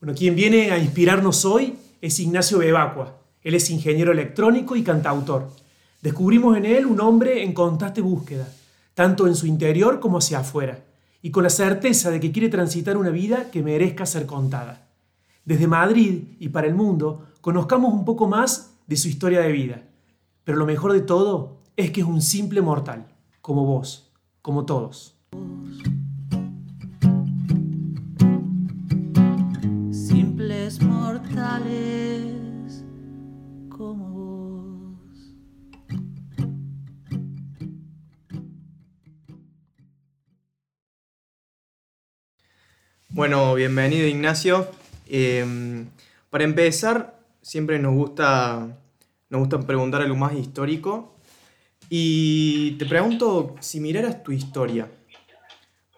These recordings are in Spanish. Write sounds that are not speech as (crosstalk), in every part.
Bueno, quien viene a inspirarnos hoy es Ignacio Bebacua. Él es ingeniero electrónico y cantautor. Descubrimos en él un hombre en constante búsqueda, tanto en su interior como hacia afuera, y con la certeza de que quiere transitar una vida que merezca ser contada. Desde Madrid y para el mundo, conozcamos un poco más de su historia de vida. Pero lo mejor de todo es que es un simple mortal, como vos, como todos. Bueno, bienvenido Ignacio. Eh, para empezar, siempre nos gusta, nos preguntar algo más histórico. Y te pregunto, si miraras tu historia,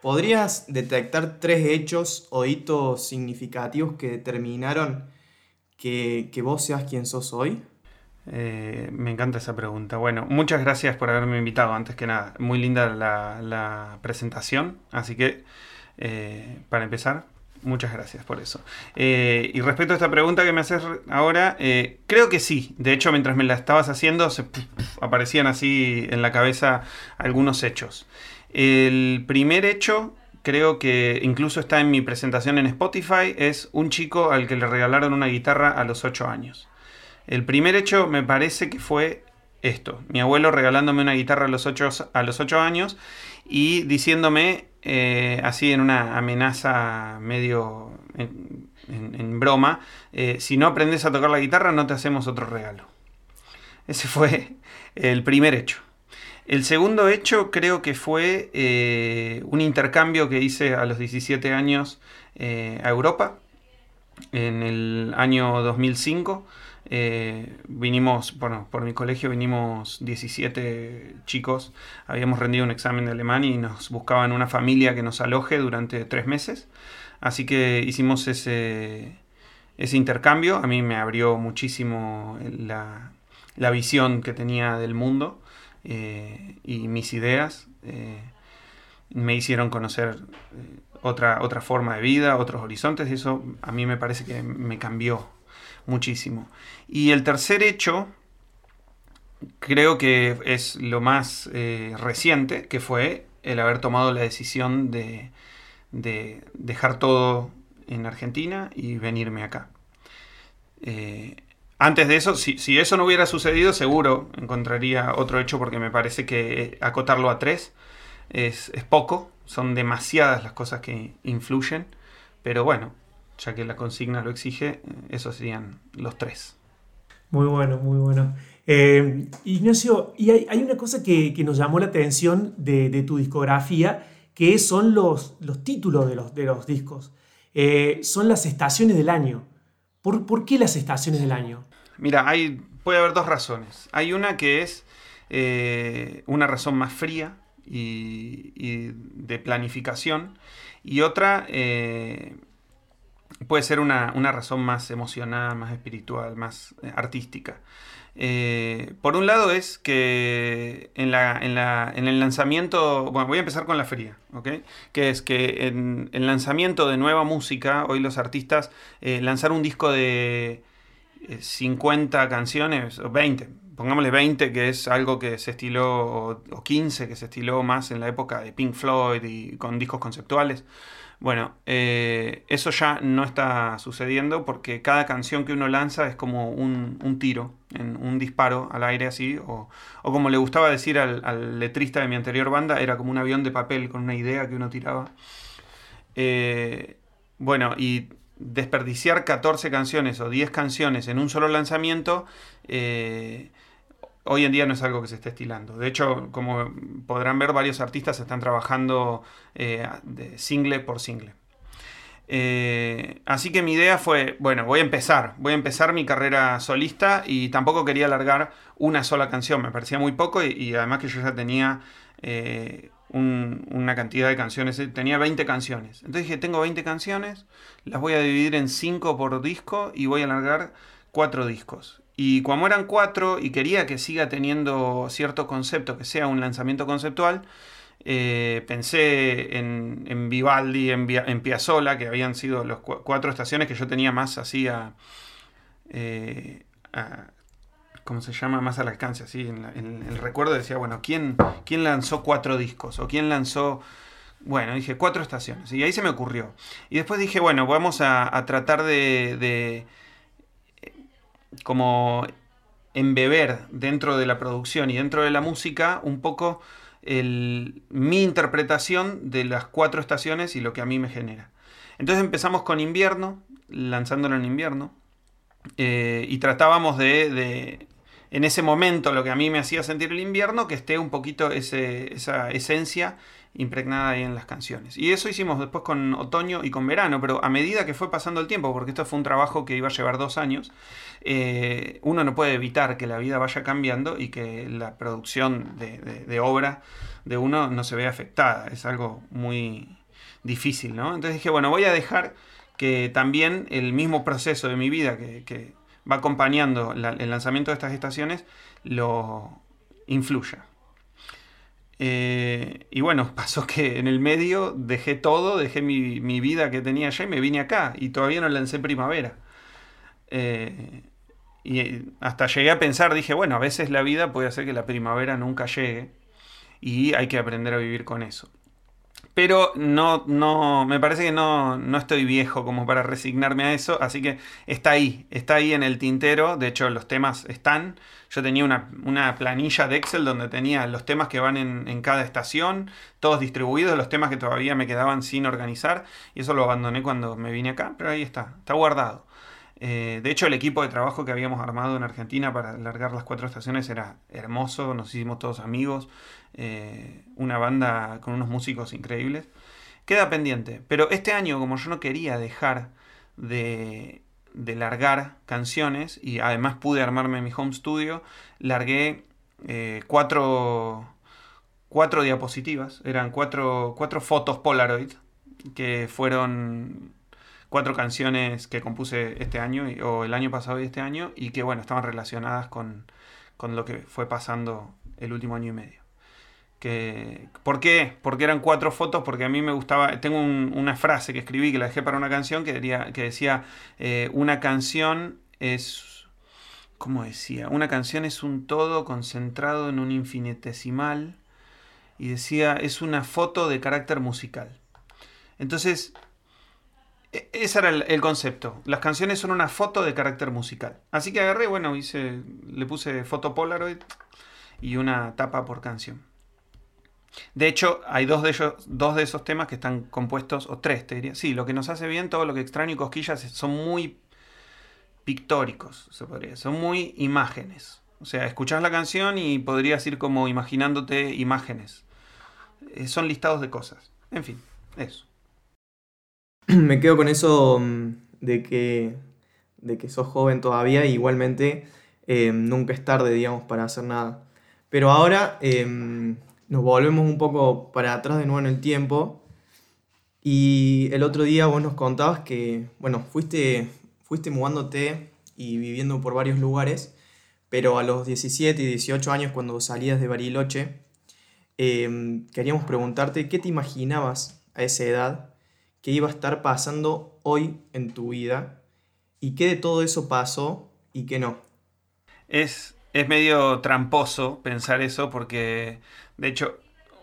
¿podrías detectar tres hechos o hitos significativos que determinaron que, que vos seas quien sos hoy? Eh, me encanta esa pregunta. Bueno, muchas gracias por haberme invitado, antes que nada. Muy linda la, la presentación, así que eh, para empezar, muchas gracias por eso. Eh, y respecto a esta pregunta que me haces ahora, eh, creo que sí. De hecho, mientras me la estabas haciendo, se, aparecían así en la cabeza algunos hechos. El primer hecho creo que incluso está en mi presentación en Spotify, es un chico al que le regalaron una guitarra a los 8 años. El primer hecho me parece que fue esto, mi abuelo regalándome una guitarra a los 8, a los 8 años y diciéndome eh, así en una amenaza medio en, broma, eh, si no aprendes a tocar la guitarra no te hacemos otro regalo. Ese fue el primer hecho. El segundo hecho creo que fue eh, un intercambio que hice a los 17 años a Europa en el año 2005. Eh, vinimos, bueno, por mi colegio vinimos 17 chicos, habíamos rendido un examen de alemán y nos buscaban una familia que nos aloje durante tres meses. Así que hicimos ese, ese intercambio, a mí me abrió muchísimo la, la visión que tenía del mundo eh, y mis ideas. Eh, me hicieron conocer otra, otra forma de vida, otros horizontes, y eso a mí me parece que me cambió muchísimo. Y el tercer hecho, creo que es lo más eh, reciente, que fue el haber tomado la decisión de, de dejar todo en Argentina y venirme acá. Eh, antes de eso, si, si, eso no hubiera sucedido, seguro encontraría otro hecho porque me parece que acotarlo a tres es, es poco, son demasiadas las cosas que influyen, pero bueno, ya que la consigna lo exige, esos serían los tres. Muy bueno, muy bueno. Eh, Ignacio, y hay, hay, una cosa que, que, nos llamó la atención de, de, tu discografía, que son los, los títulos de los, de los discos. Eh, son las estaciones del año. ¿Por, ¿Por, qué las estaciones del año? Mira, hay, puede haber dos razones. Hay una que es eh, una razón más fría y, y, de planificación, y otra eh, puede ser una, una, razón más emocional, más espiritual, más eh, artística. Eh, por un lado es que en, la, en, la, en, el lanzamiento, bueno, voy a empezar con la fría. Que es que en el lanzamiento de nueva música, hoy los artistas eh, lanzar un disco de 50 canciones, o 20, pongámosle 20, que es algo que se estiló, o, o 15, que se estiló más en la época de Pink Floyd y con discos conceptuales. Bueno, eh, eso ya no está sucediendo porque cada canción que uno lanza es como un, un tiro, en un disparo al aire así, o, como le gustaba decir al, al, letrista de mi anterior banda, era como un avión de papel con una idea que uno tiraba. Eh, bueno, y desperdiciar 14 canciones o 10 canciones en un solo lanzamiento, eh, hoy en día no es algo que se esté estilando. De hecho, como podrán ver, varios artistas están trabajando eh, de single por single. Eh, así que mi idea fue, bueno, voy a empezar, voy a empezar mi carrera solista y tampoco quería alargar una sola canción, me parecía muy poco y, además que yo ya tenía eh, un, una cantidad de canciones, tenía 20 canciones. Entonces dije, tengo 20 canciones, las voy a dividir en 5 por disco y voy a alargar 4 discos. Y como eran cuatro y quería que siga teniendo cierto concepto, que sea un lanzamiento conceptual, eh, pensé en, Vivaldi, en, en, Piazzolla, que habían sido las cuatro estaciones que yo tenía más así a, eh, ¿cómo se llama? Más al alcance, así, en, el recuerdo decía, bueno, ¿quién, ¿quién lanzó cuatro discos? ¿O quién lanzó... Bueno, dije cuatro estaciones. Y ahí se me ocurrió. Y después dije, bueno, vamos a, tratar de, como embeber dentro de la producción y dentro de la música un poco mi interpretación de las cuatro estaciones y lo que a mí me genera. Entonces empezamos con invierno, lanzándolo en invierno, eh, y tratábamos de, en ese momento, lo que a mí me hacía sentir el invierno, que esté un poquito esa esencia impregnada ahí en las canciones. Y eso hicimos después con otoño y con verano, pero a medida que fue pasando el tiempo, porque esto fue un trabajo que iba a llevar dos años, eh, uno no puede evitar que la vida vaya cambiando y que la producción de, obra de uno no se vea afectada. Es algo muy difícil, ¿no? Entonces dije, bueno, voy a dejar que también el mismo proceso de mi vida que, va acompañando el lanzamiento de estas estaciones lo influya. Eh, y bueno, (laughs) pasó que en el medio dejé todo, dejé mi, vida que tenía allá y me vine acá. Y todavía no lancé primavera. Eh, y hasta llegué a pensar, dije, bueno, a veces la vida puede hacer que la primavera nunca llegue. Y hay que aprender a vivir con eso. Pero no, no, me parece que no, no estoy viejo como para resignarme a eso, así que está ahí, está ahí en el tintero, de hecho los temas están, yo tenía una, planilla de Excel donde tenía los temas que van en, cada estación, todos distribuidos, los temas que todavía me quedaban sin organizar, y eso lo abandoné cuando me vine acá, pero ahí está, está guardado. Eh, de hecho, el equipo de trabajo que habíamos armado en Argentina para largar las cuatro estaciones era hermoso, nos hicimos todos amigos, eh, una banda con unos músicos increíbles. Queda pendiente, pero este año, como yo no quería dejar de, largar canciones y además pude armarme mi home studio, largué eh, cuatro, cuatro diapositivas, eran cuatro, cuatro fotos Polaroid que fueron cuatro canciones que compuse este año o el año pasado y este año y que bueno, estaban relacionadas con, con lo que fue pasando el último año y medio. Que, ¿Por qué? Porque eran cuatro fotos, porque a mí me gustaba, tengo una frase que escribí, que la dejé para una canción, que, que decía, eh, una canción es, ¿cómo decía? Una canción es un todo concentrado en un infinitesimal, y decía, es una foto de carácter musical. Entonces, ese era el, concepto. Las canciones son una foto de carácter musical. Así que agarré, bueno, hice, le puse foto Polaroid y una tapa por canción. De hecho, hay dos de, esos temas que están compuestos, o tres, te diría. Sí, lo que nos hace bien, todo lo que extraño y cosquillas son muy pictóricos, se podría Son muy imágenes. O sea, escuchás la canción y podrías ir como imaginándote imágenes. Eh, son listados de cosas. En fin, eso. (clears throat) me quedo con eso mm, de que, de que sos joven todavía y igualmente em, nunca es tarde, digamos, para hacer nada. Pero ahora em, nos volvemos un poco para atrás de nuevo en el tiempo y el otro día vos nos contabas que, bueno, fuiste, fuiste mudándote y viviendo por varios lugares, pero a los 17 y 18 años cuando salías de Bariloche, em, queríamos preguntarte qué te imaginabas a esa edad que iba a estar pasando hoy en tu vida y qué de todo eso pasó y qué no. Es, es medio tramposo pensar eso porque, de hecho,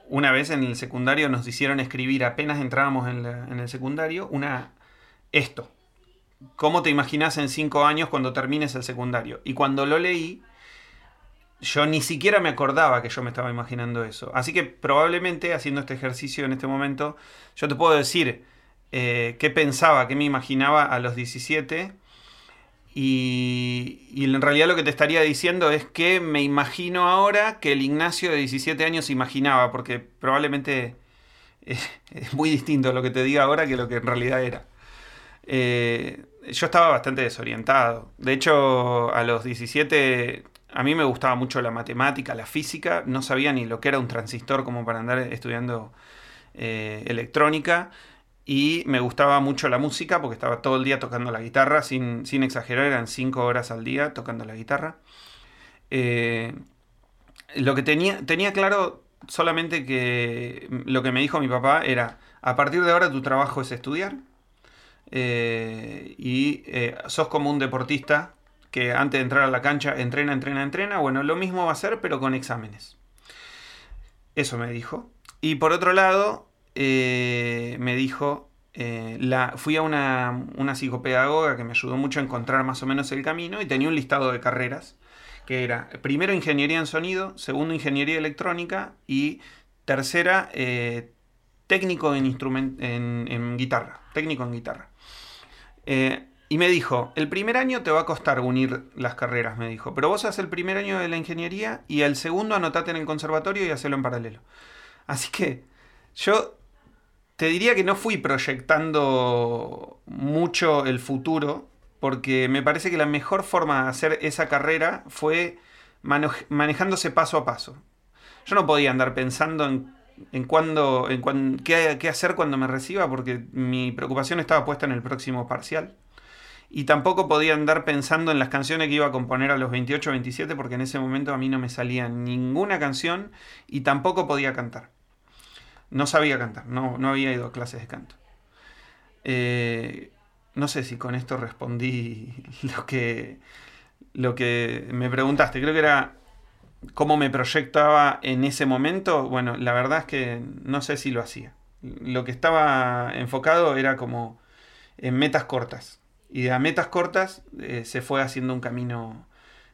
una vez en el secundario nos hicieron escribir, apenas entrábamos en, el secundario, una esto. ¿Cómo te imaginas en cinco años cuando termines el secundario? Y cuando lo leí, yo ni siquiera me acordaba que yo me estaba imaginando eso. Así que probablemente haciendo este ejercicio en este momento, yo te puedo decir, eh, qué pensaba, qué me imaginaba a los 17. Y, en realidad lo que te estaría diciendo es que me imagino ahora que el Ignacio de 17 años imaginaba, porque probablemente (laughs) es, muy distinto lo que te diga ahora que lo que en realidad era. Eh, yo estaba bastante desorientado. De hecho, a los 17 a mí me gustaba mucho la matemática, la física. No sabía ni lo que era un transistor como para andar estudiando eh, electrónica y me gustaba mucho la música porque estaba todo el día tocando la guitarra, sin, exagerar, eran cinco horas al día tocando la guitarra. Eh, lo que tenía, tenía claro solamente que lo que me dijo mi papá era, a partir de ahora tu trabajo es estudiar eh, y eh, sos como un deportista que antes de entrar a la cancha entrena, entrena, entrena. Bueno, lo mismo va a ser, pero con exámenes. Eso me dijo. Y por otro lado, eh, me dijo, la, fui a una, una psicopedagoga que me ayudó mucho a encontrar más o menos el camino y tenía un listado de carreras que era primero ingeniería en sonido, segundo ingeniería electrónica y tercera técnico en, en, guitarra, técnico en guitarra. Eh, y me dijo, el primer año te va a costar unir las carreras, me dijo, pero vos haces el primer año de la ingeniería y el segundo anotate en el conservatorio y hacelo en paralelo. Así que yo te diría que no fui proyectando mucho el futuro, porque me parece que la mejor forma de hacer esa carrera fue manejándose paso a paso. Yo no podía andar pensando en en cuándo, en qué, qué, hacer cuando me reciba, porque mi preocupación estaba puesta en el próximo parcial. Y tampoco podía andar pensando en las canciones que iba a componer a los 28 o 27, porque en ese momento a mí no me salía ninguna canción y tampoco podía cantar. No sabía cantar, no, no había ido a clases de canto. Eh, no sé si con esto respondí (laughs) lo que, lo que me preguntaste. Creo que era cómo me proyectaba en ese momento, bueno, la verdad es que no sé si lo hacía. Lo que estaba enfocado era como en metas cortas. Y a metas cortas eh, se fue haciendo un camino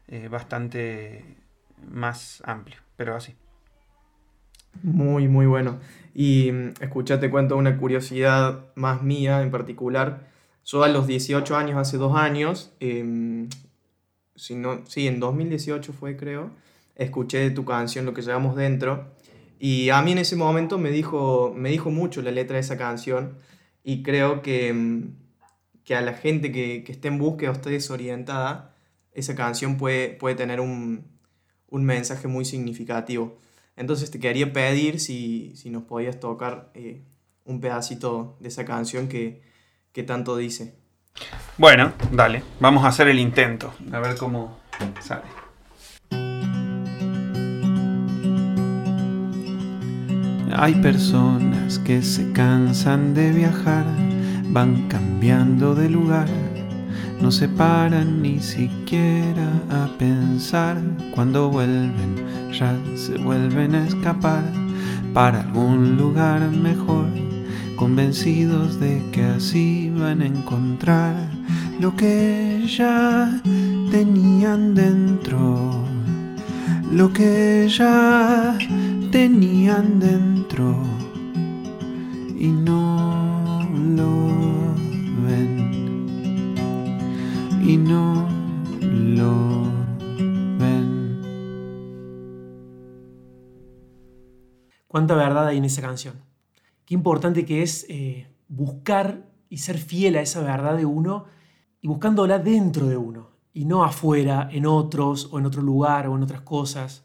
eh, bastante más amplio, pero así. Muy, muy bueno. Y mm, escuchate, cuento una curiosidad más mía en particular. Yo a los 18 años, hace dos años, em, si no, sí, en 2018 fue creo, escuché tu canción, lo que llevamos dentro, y a mí en ese momento me dijo, me dijo mucho la letra de esa canción, y creo que, mm, que a la gente que, que esté en búsqueda o esté desorientada, esa canción puede, puede tener un, un mensaje muy significativo. Entonces te quería pedir si, si nos podías tocar eh, un pedacito de esa canción que, que tanto dice. Bueno, dale, vamos a hacer el intento, a ver cómo sale. Hay personas que se cansan de viajar, van cambiando de lugar, no se paran ni siquiera a pensar. Cuando vuelven, ya se vuelven a escapar. Para algún lugar mejor, convencidos de que así van a encontrar lo que ya tenían dentro, lo que ya tenían dentro. Y no lo ven. Y no Cuánta verdad hay en esa canción. Qué importante que es eh, buscar y ser fiel a esa verdad de uno y buscándola dentro de uno y no afuera, en otros o en otro lugar o en otras cosas.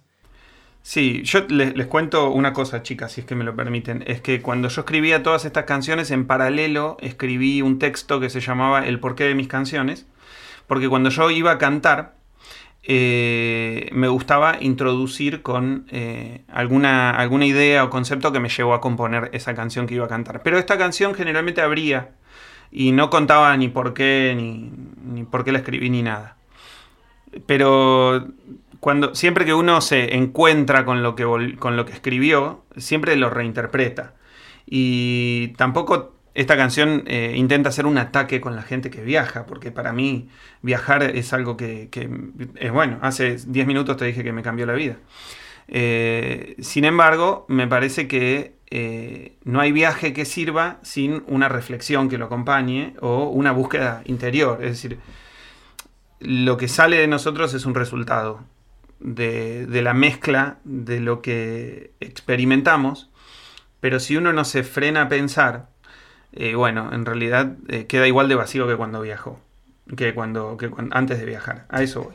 Sí, yo les, cuento una cosa, chicas, si es que me lo permiten. Es que cuando yo escribía todas estas canciones, en paralelo escribí un texto que se llamaba El porqué de mis canciones. Porque cuando yo iba a cantar, eh, me gustaba introducir con eh, alguna, alguna idea o concepto que me llevó a componer esa canción que iba a cantar. Pero esta canción generalmente abría y no contaba ni por qué, ni, ni por qué la escribí, ni nada. Pero cuando, siempre que uno se encuentra con lo, que, con lo que escribió, siempre lo reinterpreta. Y tampoco esta canción eh, intenta hacer un ataque con la gente que viaja, porque para mí viajar es algo que, es bueno. Hace 10 minutos te dije que me cambió la vida. Eh, sin embargo, me parece que eh, no hay viaje que sirva sin una reflexión que lo acompañe o una búsqueda interior. Es decir, lo que sale de nosotros es un resultado de, la mezcla de lo que experimentamos, pero si uno no se frena a pensar, eh, bueno, en realidad eh, queda igual de vacío que cuando viajó, que cuando, que antes de viajar. A eso voy.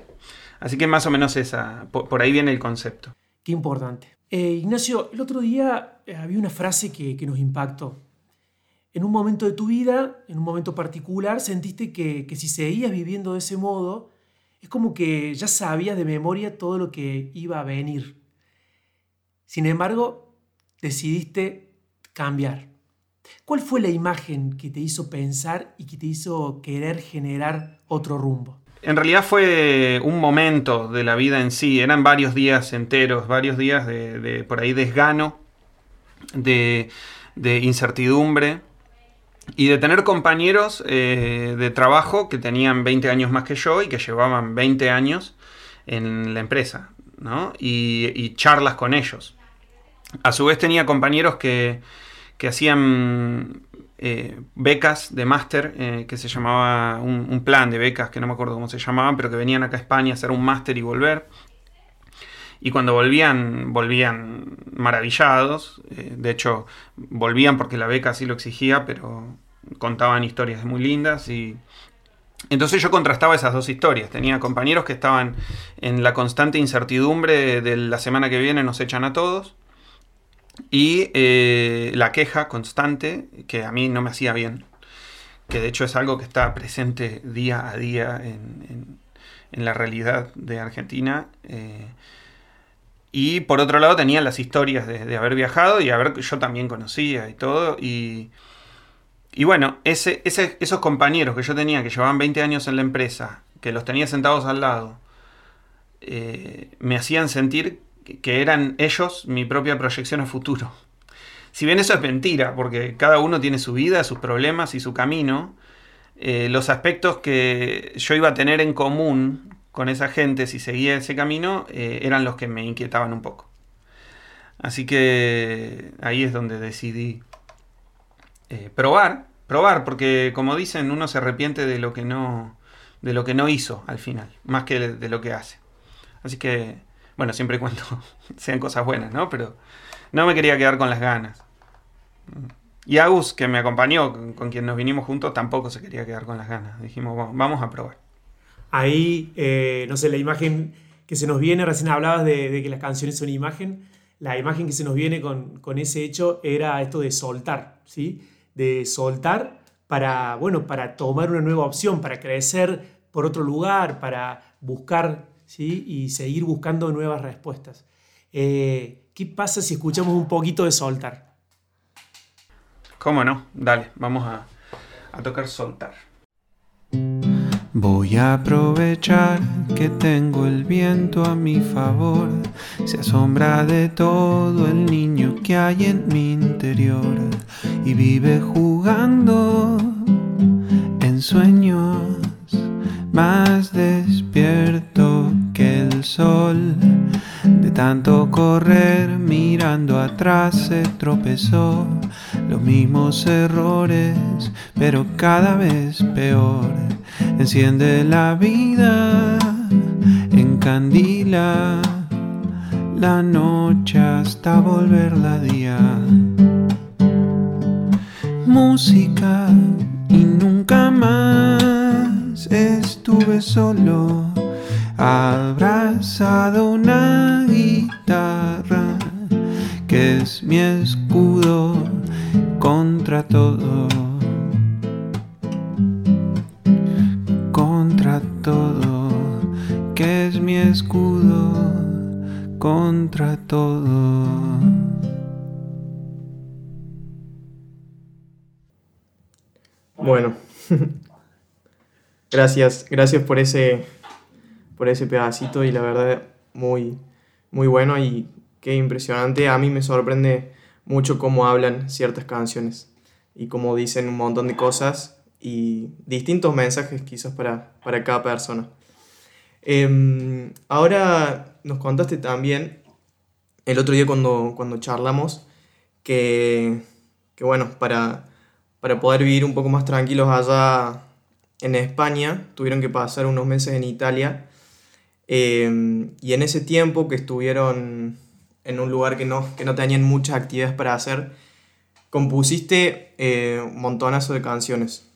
Así que más o menos esa, por, ahí viene el concepto. Qué importante. Eh, Ignacio, el otro día había una frase que, nos impactó. En un momento de tu vida, en un momento particular, sentiste que, que si seguías viviendo de ese modo, es como que ya sabías de memoria todo lo que iba a venir. Sin embargo, decidiste cambiar. ¿Cuál fue la imagen que te hizo pensar y que te hizo querer generar otro rumbo? En realidad fue un momento de la vida en sí, eran varios días enteros, varios días de, por ahí desgano, de, incertidumbre y de tener compañeros eh, de trabajo que tenían 20 años más que yo y que llevaban 20 años en la empresa, ¿no? y charlas con ellos. A su vez tenía compañeros que, hacían eh, becas de máster, eh, que se llamaba un, plan de becas, que no me acuerdo cómo se llamaban, pero que venían acá a España a hacer un máster y volver. Y cuando volvían, volvían maravillados. Eh, de hecho, volvían porque la beca así lo exigía, pero contaban historias muy lindas y... Entonces yo contrastaba esas dos historias. Tenía compañeros que estaban en la constante incertidumbre de la semana que viene nos echan a todos y eh, la queja constante, que a mí no me hacía bien, que de hecho es algo que está presente día a día en, la realidad de Argentina. Eh, y por otro lado tenía las historias de, haber viajado y haber yo también conocía y todo. Y, y bueno, ese, esos compañeros que yo tenía que llevaban 20 años en la empresa, que los tenía sentados al lado, eh, me hacían sentir que eran ellos mi propia proyección a futuro. Si bien eso es mentira, porque cada uno tiene su vida, sus problemas y su camino, eh, los aspectos que yo iba a tener en común con esa gente si seguía ese camino eh, eran los que me inquietaban un poco. Así que ahí es donde decidí eh, probar, probar, porque como dicen, uno se arrepiente de lo que no, de lo que no hizo al final, más que de lo que hace. Así que bueno, siempre y cuando (laughs) sean cosas buenas, ¿no? Pero no me quería quedar con las ganas. Y Agus, que me acompañó, con, quien nos vinimos juntos, tampoco se quería quedar con las ganas. Dijimos, vamos a probar. Ahí, eh, no sé, la imagen que se nos viene, recién hablabas de, que las canciones son imagen, la imagen que se nos viene con, con, ese hecho era esto de soltar, ¿sí? De soltar para, bueno, para tomar una nueva opción, para crecer por otro lugar, para buscar y seguir buscando nuevas respuestas. Eh, ¿Qué pasa si escuchamos un poquito de soltar? ¿Cómo no? Dale, vamos a, a tocar soltar. Voy a aprovechar que tengo el viento a mi favor. Se asombra de todo el niño que hay en mi interior y vive jugando en sueños más despierto que el sol. De tanto correr mirando atrás se tropezó. Los mismos errores, pero cada vez peor. Enciende la vida, encandila la noche hasta volverla día. Música y nunca más estuve solo abrazado una guitarra que es mi escudo contra todo. Contra todo, que es mi escudo contra todo. Bueno, (laughs) gracias, gracias por ese por ese pedacito y la verdad muy, muy bueno y qué impresionante. A mí me sorprende mucho cómo hablan ciertas canciones y cómo dicen un montón de cosas y distintos mensajes quizás para, para cada persona. Em, ahora nos contaste también el otro día cuando, cuando charlamos que, que bueno, para, para poder vivir un poco más tranquilos allá en España, tuvieron que pasar unos meses en Italia Em, y en ese tiempo que estuvieron en un lugar que no, que no tenían muchas actividades para hacer, compusiste eh, un montonazo de canciones.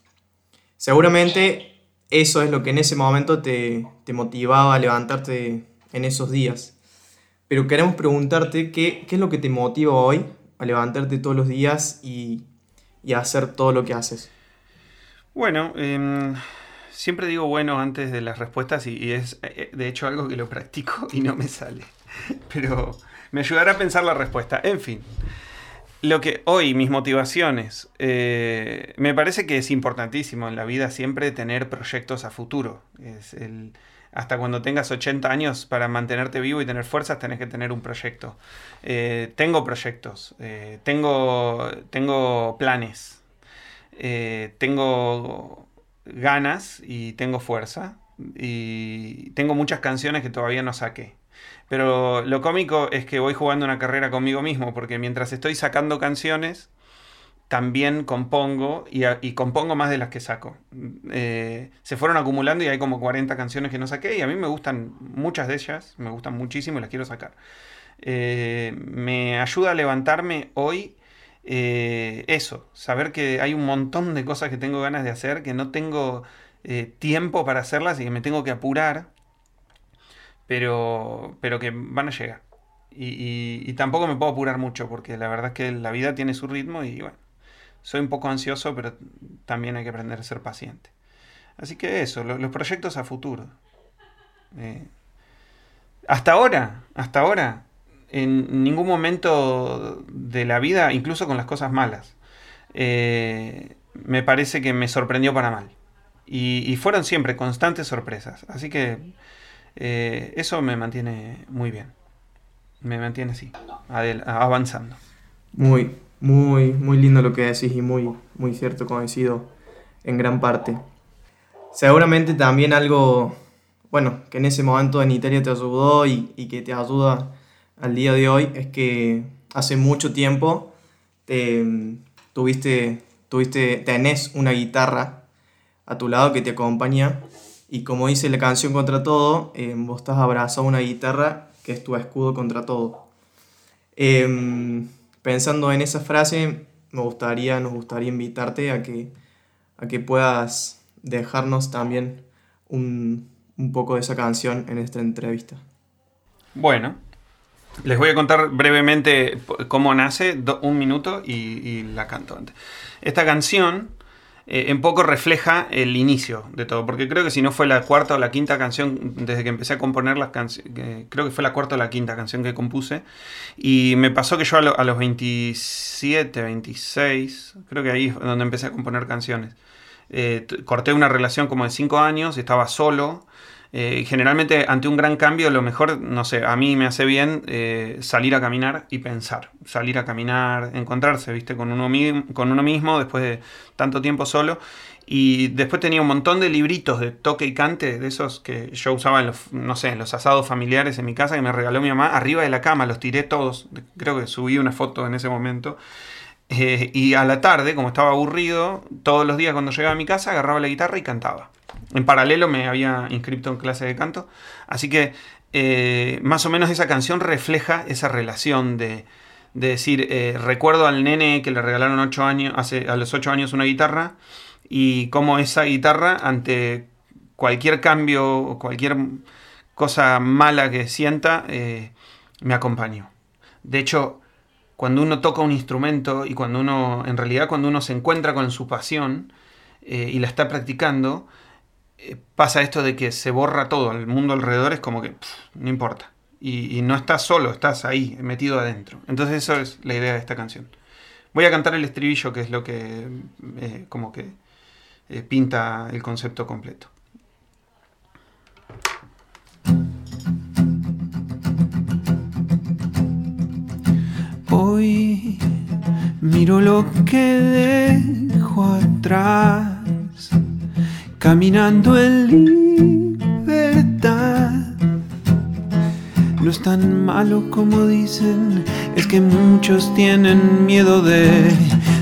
Seguramente eso es lo que en ese momento te, te motivaba a levantarte en esos días. Pero queremos preguntarte qué, qué, es lo que te motiva hoy a levantarte todos los días y, y a hacer todo lo que haces. Bueno, eh, siempre digo bueno antes de las respuestas y, es eh, de hecho algo que lo practico (laughs) y no me sale. Pero me ayudará a pensar la respuesta. En fin, lo que hoy, mis motivaciones, eh, me parece que es importantísimo en la vida siempre tener proyectos a futuro. Es el, hasta cuando tengas 80 años, para mantenerte vivo y tener fuerzas, tenés que tener un proyecto. Eh, tengo proyectos, eh, tengo, tengo planes, tengo ganas y tengo fuerza. Y tengo muchas canciones que todavía no saqué. Pero lo cómico es que voy jugando una carrera conmigo mismo, porque mientras estoy sacando canciones, también compongo y, compongo más de las que saco. Eh, se fueron acumulando y hay como 40 canciones que no saqué y a mí me gustan muchas de ellas, me gustan muchísimo y las quiero sacar. Eh, me ayuda a levantarme hoy eh, eso, saber que hay un montón de cosas que tengo ganas de hacer, que no tengo tiempo para hacerlas y que me tengo que apurar pero, pero que van a llegar. Y, tampoco me puedo apurar mucho porque la verdad es que la vida tiene su ritmo y bueno, soy un poco ansioso, pero también hay que aprender a ser paciente. Así que eso, los proyectos a futuro. Eh, hasta ahora, hasta ahora, en ningún momento de la vida, incluso con las cosas malas, eh, me parece que me sorprendió para mal. y fueron siempre constantes sorpresas. Así que eh, eso me mantiene muy bien. Me mantiene así, avanzando. Muy, muy, muy lindo lo que decís y muy, muy cierto, coincido en gran parte. Seguramente también algo, bueno, que en ese momento en Italia te ayudó y, y que te ayuda al día de hoy es que hace mucho tiempo te, tuviste, tuviste, tenés una guitarra a tu lado que te acompaña y como dice la canción Contra Todo, eh, vos estás abrazado a una guitarra que es tu escudo contra todo. Em, pensando en esa frase, me gustaría, nos gustaría invitarte a que, a que puedas dejarnos también un, poco de esa canción en esta entrevista. Bueno, les voy a contar brevemente cómo nace, un minuto y, la canto antes. Esta canción eh, en poco refleja el inicio de todo, porque creo que si no fue la cuarta o la quinta canción, desde que empecé a componer las canciones, creo que fue la cuarta o la quinta canción que compuse, y me pasó que yo a, los 27, 26, creo que ahí es donde empecé a componer canciones, eh, corté una relación como de 5 años, estaba solo, eh, generalmente ante un gran cambio lo mejor, no sé, a mí me hace bien eh, salir a caminar y pensar, salir a caminar, encontrarse, viste, con uno, con uno mismo después de tanto tiempo solo. Y después tenía un montón de libritos de toque y cante, de esos que yo usaba en los, no sé, en los asados familiares en mi casa que me regaló mi mamá, arriba de la cama, los tiré todos, creo que subí una foto en ese momento. Eh, y a la tarde, como estaba aburrido, todos los días cuando llegaba a mi casa agarraba la guitarra y cantaba. En paralelo me había inscrito en clase de canto. Así que eh, más o menos esa canción refleja esa relación de, decir, eh, recuerdo al nene que le regalaron ocho a los 8 años una guitarra y cómo esa guitarra ante cualquier cambio o cualquier cosa mala que sienta eh, me acompañó. De hecho, cuando uno toca un instrumento y cuando uno, en realidad cuando uno se encuentra con su pasión y la está practicando, pasa esto de que se borra todo, el mundo alrededor es como que no importa. Y, no estás solo, estás ahí, metido adentro. Entonces eso es la idea de esta canción. Voy a cantar el estribillo, que es lo que eh, como que eh, pinta el concepto completo. Hoy miro lo que dejo atrás caminando en libertad. No es tan malo como dicen, es que muchos tienen miedo de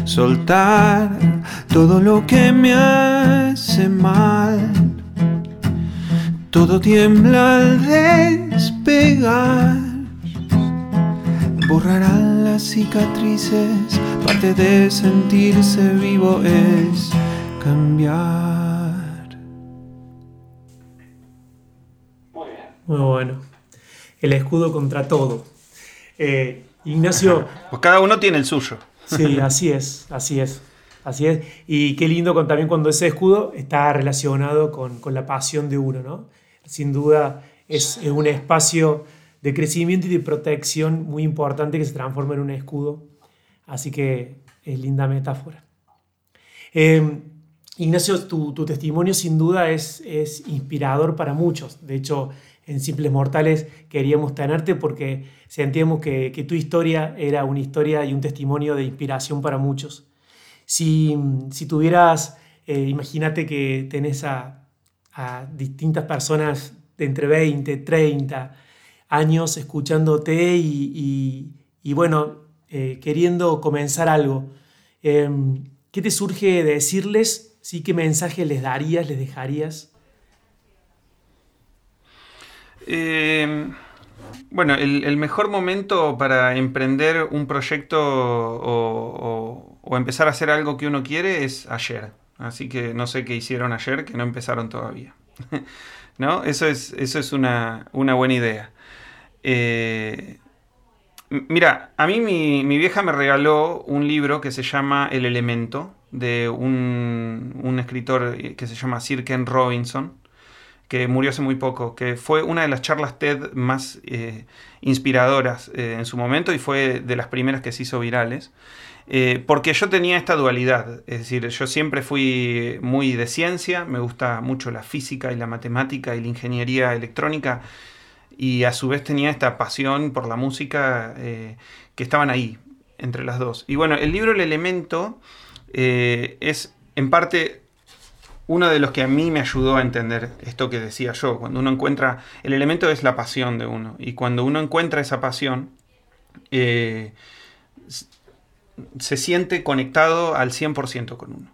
soltar todo lo que me hace mal. Todo tiembla al despegar. Borrará las cicatrices, parte de sentirse vivo es cambiar. Muy bueno. El escudo contra todo. Eh, Ignacio. (laughs) Pues cada uno tiene el suyo. Sí, así es, así es. Así es. Y qué lindo también cuando ese escudo está relacionado con, la pasión de uno, ¿no? Sin duda es, un espacio de crecimiento y de protección muy importante que se transforma en un escudo. Así que es linda metáfora. Eh, Ignacio, tu, testimonio sin duda es, es inspirador para muchos. De hecho, en Simples Mortales queríamos tenerte porque sentíamos que, tu historia era una historia y un testimonio de inspiración para muchos. Si, tuvieras, eh, imagínate que tenés a, distintas personas de entre 20, 30 años escuchándote y, bueno, eh, queriendo comenzar algo. Em, ¿Qué te surge decirles? ¿Sí? ¿Qué mensaje les darías, les dejarías? Eh, bueno, el, mejor momento para emprender un proyecto o, empezar a hacer algo que uno quiere es ayer. Así que no sé qué hicieron ayer que no empezaron todavía. (laughs) ¿No? Eso es, eso es una, buena idea. Eh, Mira, a mí mi, vieja me regaló un libro que se llama El Elemento, de un, escritor que se llama Sir Ken Robinson, que murió hace muy poco, que fue una de las charlas TED más eh, inspiradoras eh, en su momento y fue de las primeras que se hizo virales. Eh, porque yo tenía esta dualidad, es decir, yo siempre fui muy de ciencia, me gusta mucho la física y la matemática y la ingeniería electrónica, y a su vez tenía esta pasión por la música que estaban ahí, entre las dos. Y bueno, el libro El Elemento es en parte uno de los que a mí me ayudó a entender esto que decía yo. Cuando uno encuentra, el elemento es la pasión de uno, y cuando uno encuentra esa pasión, eh, se siente conectado al 100% con uno.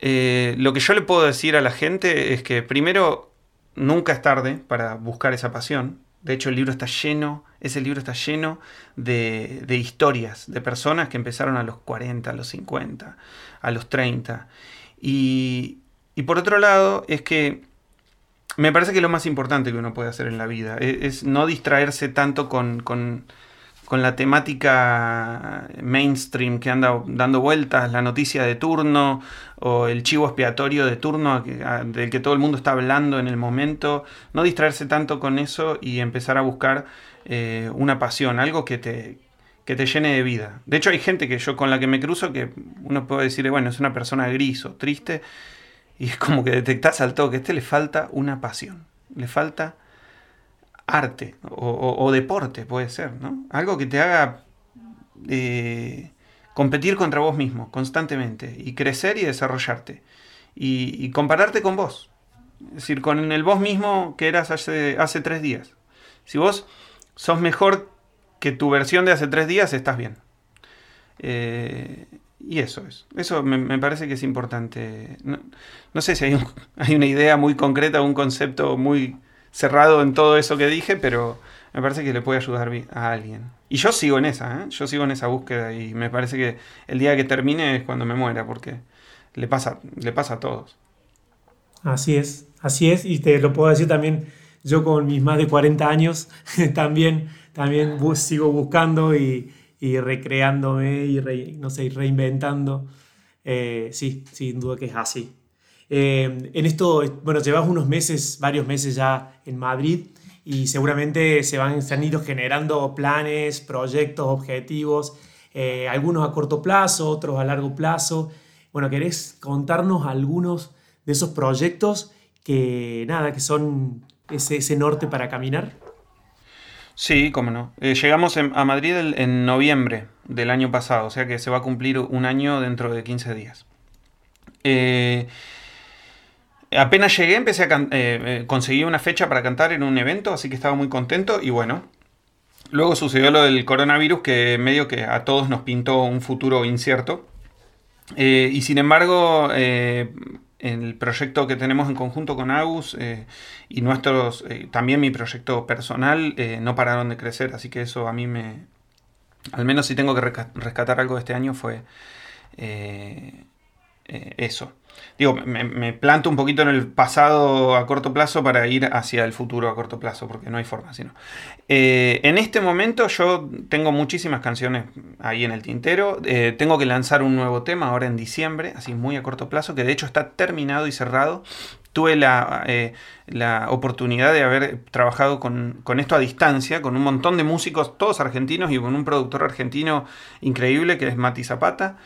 lo que yo le puedo decir a la gente es que primero nunca es tarde para buscar esa pasión. De hecho, el libro está lleno, ese libro está lleno de, historias, de personas que empezaron a los 40, a los 50, a los 30. Y, por otro lado, es que me parece que lo más importante que uno puede hacer en la vida es, es no distraerse tanto con la temática mainstream que anda dando vueltas, la noticia de turno o el chivo expiatorio de turno del que todo el mundo está hablando en el momento, no distraerse tanto con eso y empezar a buscar eh, una pasión, algo que te, que te llene de vida. De hecho hay gente que yo con la que me cruzo que uno puede decir, bueno, es una persona gris o triste y es como que detectas al toque, a este le falta una pasión, le falta arte o, deporte, puede ser, ¿no? Algo que te haga eh, competir contra vos mismo constantemente y crecer y desarrollarte y, compararte con vos. Es decir, con el vos mismo que eras hace, hace tres días. Si vos sos mejor que tu versión de hace tres días, estás bien. Eh, y eso es. Eso me, parece que es importante. No, sé si hay, (laughs) hay, una idea muy concreta, un concepto muy cerrado en todo eso que dije, pero me parece que le puede ayudar a alguien. Y yo sigo en esa, ¿eh? yo sigo en esa búsqueda y me parece que el día que termine es cuando me muera, porque le pasa, le pasa a todos. Así es, así es, y te lo puedo decir también, yo con mis más de 40 años (laughs) también, también sigo buscando y, recreándome y no sé, reinventando. Eh, sí, sin duda que es así. Eh, en esto, bueno, llevas unos meses, varios meses ya en Madrid y seguramente se, van, se han ido generando planes, proyectos, objetivos, eh, algunos a corto plazo, otros a largo plazo. Bueno, ¿querés contarnos algunos de esos proyectos que, nada, que son ese, norte para caminar? Sí, cómo no. Eh, llegamos a Madrid en noviembre del año pasado, o sea que se va a cumplir un año dentro de 15 días. Eh, Apenas llegué, empecé a eh, eh, conseguir una fecha para cantar en un evento, así que estaba muy contento y bueno. Luego sucedió lo del coronavirus que medio que a todos nos pintó un futuro incierto. Y sin embargo, el proyecto que tenemos en conjunto con Agus y nuestros, también mi proyecto personal, no pararon de crecer, así que eso a mí me, al menos si tengo que rescatar algo de este año fue eso digo, me, planto un poquito en el pasado a corto plazo para ir hacia el futuro a corto plazo, porque no hay forma, sino. Eh, en este momento yo tengo muchísimas canciones ahí en el tintero. Eh, tengo que lanzar un nuevo tema ahora en diciembre, así muy a corto plazo, que de hecho está terminado y cerrado. tuve la, eh, la, oportunidad de haber trabajado con, esto a distancia, con un montón de músicos, todos argentinos, y con un productor argentino increíble que es Mati Zapata.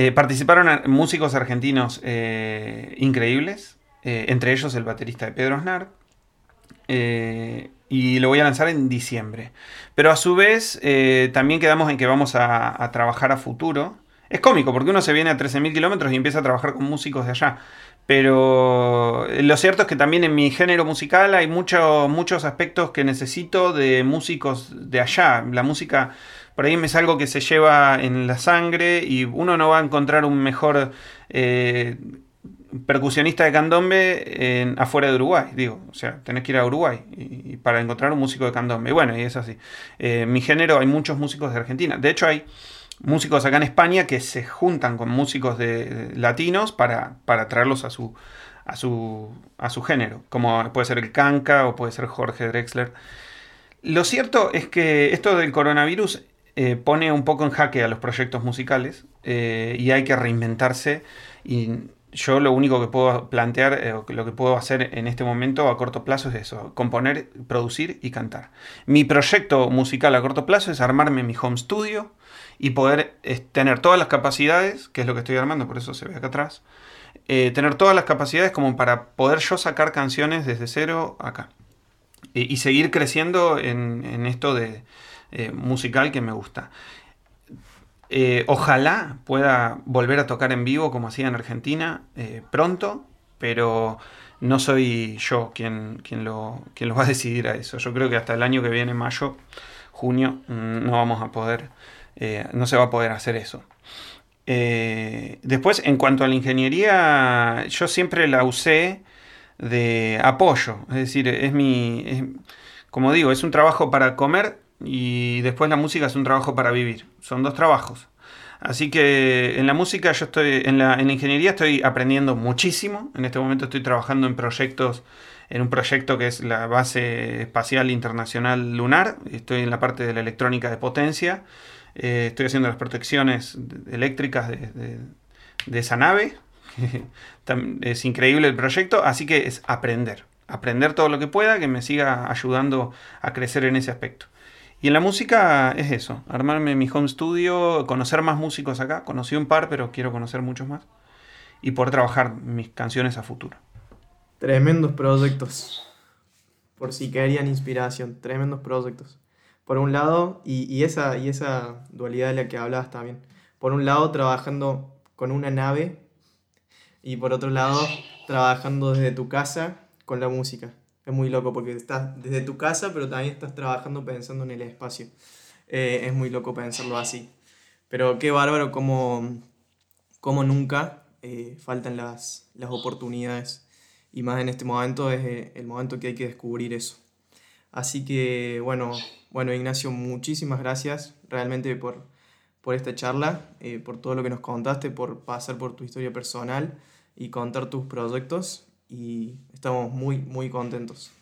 Eh, participaron músicos argentinos eh, increíbles, entre ellos el baterista de Pedro Aznar. y lo voy a lanzar en diciembre. Pero a su vez, también quedamos en que vamos a, trabajar a futuro. Es cómico, porque uno se viene a 13.000 kilómetros y empieza a trabajar con músicos de allá. Pero lo cierto es que también en mi género musical hay muchos aspectos que necesito de músicos de allá. La música por ahí es algo que se lleva en la sangre y uno no va a encontrar un mejor eh, percusionista de candombe afuera de Uruguay. Digo, o sea, tenés que ir a Uruguay y, para encontrar un músico de candombe. Y bueno, y es así. Eh, mi género hay muchos músicos de Argentina. De hecho, hay músicos acá en España que se juntan con músicos de, latinos para, traerlos a su, a, su, a su género, como puede ser el Kanka o puede ser Jorge Drexler. Lo cierto es que esto del coronavirus eh, pone un poco en jaque a los proyectos musicales eh, y hay que reinventarse y yo lo único que puedo plantear, eh, lo que puedo hacer en este momento a corto plazo es eso, componer, producir y cantar. Mi proyecto musical a corto plazo es armarme mi home studio, y poder tener todas las capacidades, que es lo que estoy armando, por eso se ve acá atrás, eh, tener todas las capacidades como para poder yo sacar canciones desde cero acá. y seguir creciendo en, esto de eh, musical que me gusta. Eh, ojalá pueda volver a tocar en vivo como hacía en Argentina pronto, pero no soy yo quien, quien, lo, quien lo va a decidir a eso. Yo creo que hasta el año que viene, mayo, junio, mm, no vamos a poder eh, no se va a poder hacer eso. Eh, después, en cuanto a la ingeniería, yo siempre la usé de apoyo, es decir, es mi, como digo, es un trabajo para comer y después la música es un trabajo para vivir, son dos trabajos. Así que en la música yo estoy, en la, en ingeniería estoy aprendiendo muchísimo, en este momento estoy trabajando en proyectos en un proyecto que es la Base Espacial Internacional Lunar. Estoy en la parte de la electrónica de potencia. Eh, estoy haciendo las protecciones eléctricas de, esa nave. (laughs) es increíble el proyecto, así que es aprender. Aprender todo lo que pueda que me siga ayudando a crecer en ese aspecto. Y en la música es eso, armarme mi home studio, conocer más músicos acá. Conocí un par, pero quiero conocer muchos más. Y poder trabajar mis canciones a futuro. Tremendos proyectos. Por si querían inspiración, tremendos proyectos por un lado, y, esa, y esa dualidad de la que hablabas también. Por un lado, trabajando con una nave y por otro lado, trabajando desde tu casa con la música. Es muy loco porque estás desde tu casa, pero también estás trabajando pensando en el espacio. Eh, es muy loco pensarlo así. Pero qué bárbaro como, como nunca eh, faltan las, las oportunidades. Y más en este momento es eh, el momento que hay que descubrir eso. Así que, bueno, bueno, Ignacio, muchísimas gracias realmente por, por esta charla, eh, por todo lo que nos contaste, por pasar por tu historia personal y contar tus proyectos y estamos muy, muy contentos.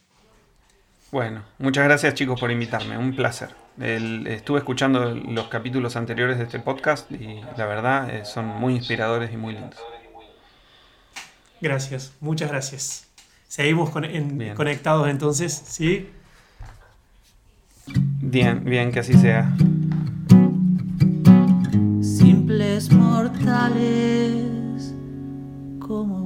Bueno, muchas gracias chicos por invitarme, un placer. estuve escuchando los capítulos anteriores de este podcast y la verdad eh, son muy inspiradores y muy lindos. Gracias, muchas gracias. Seguimos conectados entonces, ¿sí? Bien, bien, que así sea. Simples mortales como